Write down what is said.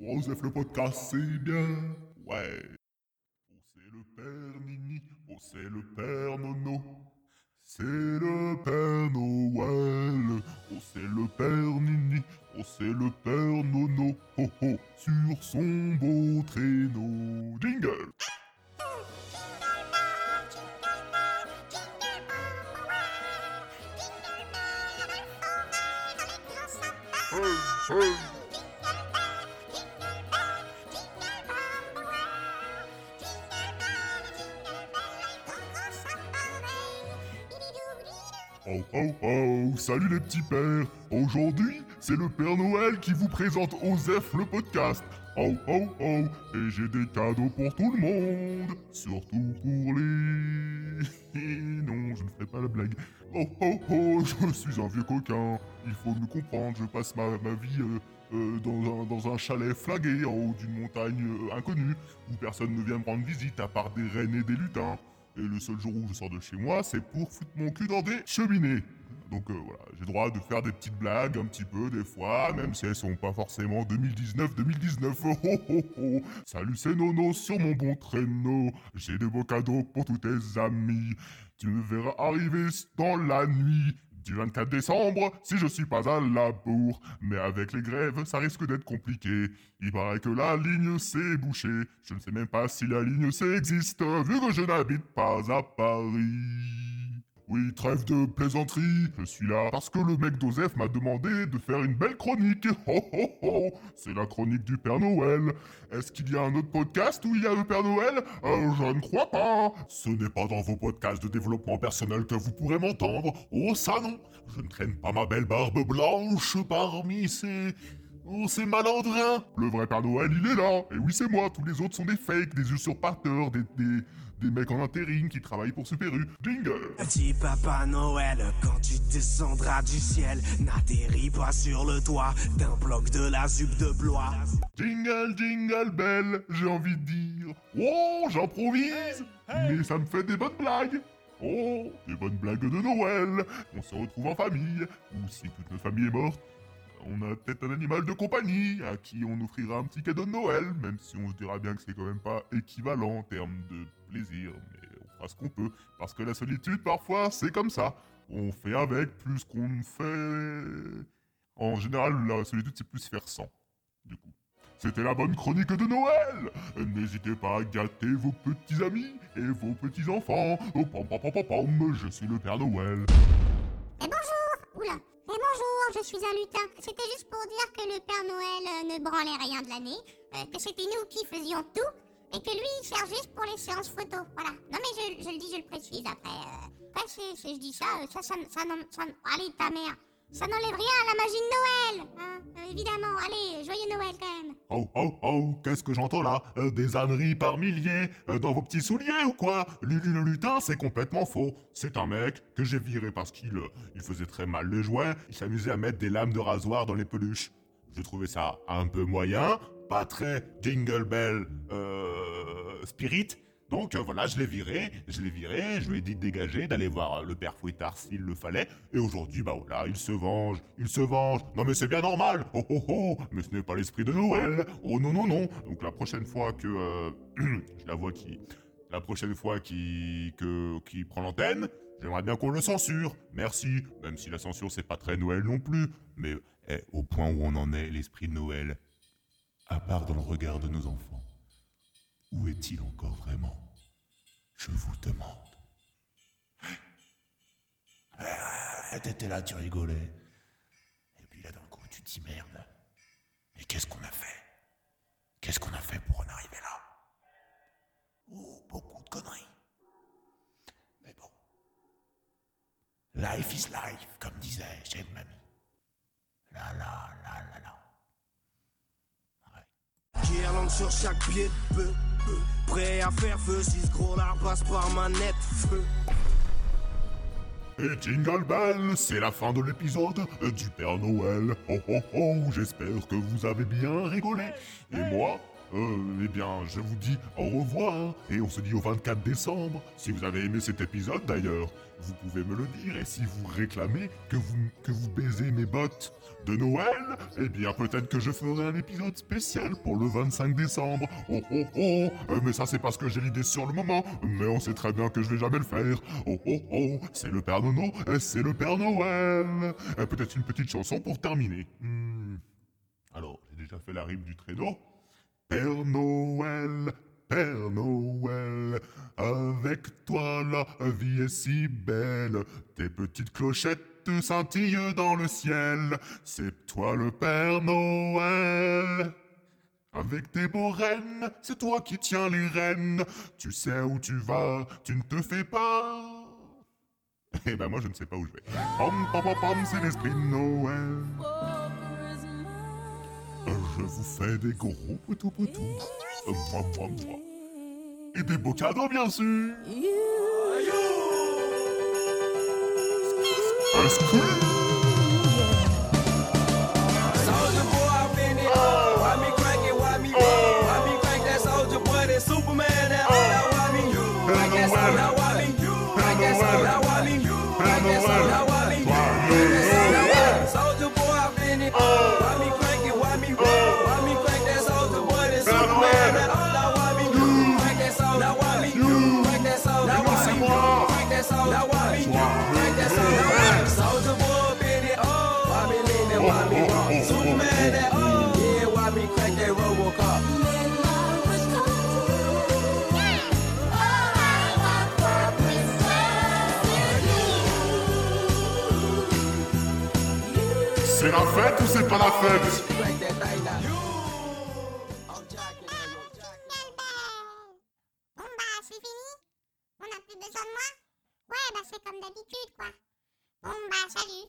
Osef le podcast, c'est bien. Ouais. Oh, c'est le père Nini. Oh, c'est le père Nono. C'est le père Noël. Oh, c'est le père Nini. Oh, c'est le père Nono. Oh, oh, sur son beau traîneau. Jingle. Hey, hey. Oh oh salut les petits pères Aujourd'hui, c'est le Père Noël qui vous présente Osef le podcast. Oh oh oh, et j'ai des cadeaux pour tout le monde, surtout pour les... non, je ne ferai pas la blague. Oh oh oh, je suis un vieux coquin, il faut me comprendre, je passe ma, ma vie... euh, euh, dans, un, dans un chalet flagué en haut d'une montagne euh, inconnue, où personne ne vient me rendre visite à part des rennes et des lutins. Et le seul jour où je sors de chez moi, c'est pour foutre mon cul dans des cheminées. Donc euh, voilà, j'ai droit de faire des petites blagues un petit peu des fois, même si elles sont pas forcément 2019-2019. Oh, oh. Salut, c'est Nono sur mon bon traîneau. J'ai de beaux cadeaux pour tous tes amis. Tu me verras arriver dans la nuit. Du 24 décembre, si je suis pas à la bourre. Mais avec les grèves, ça risque d'être compliqué. Il paraît que la ligne s'est bouchée. Je ne sais même pas si la ligne existe, vu que je n'habite pas à Paris. Oui, trêve de plaisanterie, je suis là parce que le mec d'Osef m'a demandé de faire une belle chronique. Ho ho ho C'est la chronique du Père Noël. Est-ce qu'il y a un autre podcast où il y a le Père Noël? Euh, Je ne crois pas. Ce n'est pas dans vos podcasts de développement personnel que vous pourrez m'entendre. Oh ça non Je ne traîne pas ma belle barbe blanche parmi ces... Oh, ces malandrins Le vrai Père Noël, il est là Et oui, c'est moi Tous les autres sont des fakes, des usurpateurs, des, des mecs en intérim qui travaillent pour Super U. Jingle Petit papa Noël, quand tu descendras du ciel, n'atterris pas sur le toit d'un bloc de la zup de blois. Jingle, jingle bell, j'ai envie de dire. Oh, j'improvise Mais ça me fait des bonnes blagues Oh, des bonnes blagues de Noël On se retrouve en famille, ou si toute notre famille est morte, on a peut-être un animal de compagnie à qui on offrira un petit cadeau de Noël, même si on se dira bien que c'est quand même pas équivalent en termes de plaisir, mais on fera ce qu'on peut, parce que la solitude parfois c'est comme ça. On fait avec plus qu'on fait... En général, la solitude c'est plus faire sans, du coup. C'était la bonne chronique de Noël N'hésitez pas à gâter vos petits amis et vos petits enfants. Oh, pam, pam, pam, pam, pam, je suis le Père Noël. Et bonjour Oula bonjour, je suis un lutin. C'était juste pour dire que le Père Noël euh, ne branlait rien de l'année, euh, que c'était nous qui faisions tout, et que lui, il sert juste pour les séances photos. Voilà. Non mais je, le dis, je le précise après. Euh, après, c'est- je dis ça, ça, ça, ça, ça, allez, ta mère. Ça n'enlève rien à la magie de Noël, hein, euh, évidemment. Allez, joyeux Noël quand même. Oh, oh, oh, qu'est-ce que j'entends là? Euh, Des âneries par milliers euh, dans vos petits souliers ou quoi? Lulu le lutin, c'est complètement faux. C'est un mec que j'ai viré parce qu'il il faisait très mal les jouets, il s'amusait à mettre des lames de rasoir dans les peluches. Je trouvais ça un peu moyen, pas très jingle bell spirit. Donc euh, voilà, je l'ai viré, je l'ai viré, je lui ai dit de dégager, d'aller voir euh, le père Fouettard s'il le fallait, et aujourd'hui, bah voilà, il se venge, il se venge. Non mais c'est bien normal, oh oh oh, mais ce n'est pas l'esprit de Noël, oh non non non. Donc la prochaine fois que euh, je la vois qui, la prochaine fois qui prend l'antenne, j'aimerais bien qu'on le censure. Merci, même si la censure c'est pas très Noël non plus, mais eh, au point où on en est, l'esprit de Noël, à part dans le regard de nos enfants. Où est-il encore vraiment? Je vous demande. Ah, T'étais là, tu rigolais. Et puis là, d'un coup, tu te dis merde. Mais qu'est-ce qu'on a fait? Qu'est-ce qu'on a fait pour en arriver là? Oh, beaucoup de conneries. Mais bon. Life is life, comme disait chez mamie. Là, là, là, là, là. Guirlande sur chaque pied de peu, peu. Prêt à faire feu si ce gros lard passe par manette feu. Et Jingle Bell, c'est la fin de l'épisode du Père Noël. Oh oh oh, j'espère que vous avez bien rigolé. Et moi, euh, eh bien, je vous dis au revoir et on se dit au 24 décembre. Si vous avez aimé cet épisode d'ailleurs, vous pouvez me le dire et si vous réclamez que vous, que baisez mes bottes de Noël, eh bien peut-être que je ferai un épisode spécial pour le 25 décembre. Oh oh oh, Euh, mais ça c'est parce que j'ai l'idée sur le moment, mais on sait très bien que je vais jamais le faire. Oh oh oh, c'est le Père Nono, euh, c'est le Père Noël. Euh, peut-être une petite chanson pour terminer. Hmm. Alors, j'ai déjà fait la rime du traîneau. Père Noël, Père Noël, avec toi la vie est si belle. Tes petites clochettes scintillent dans le ciel. C'est toi le Père Noël. Avec tes beaux rennes, c'est toi qui tiens les rênes. Tu sais où tu vas, tu ne te fais pas. Eh ben moi je ne sais pas où je vais. Pom pom pom pom, c'est l'esprit de Noël. Je vous fais des gros poutous poutous. Euh, moi, moi, moi. Et des beaux cadeaux, bien sûr. C'est la fête ou c'est pas la fête? Bah On n'a plus besoin de moi? Ouais, bah c'est comme d'habitude, quoi. Bon, bah salut.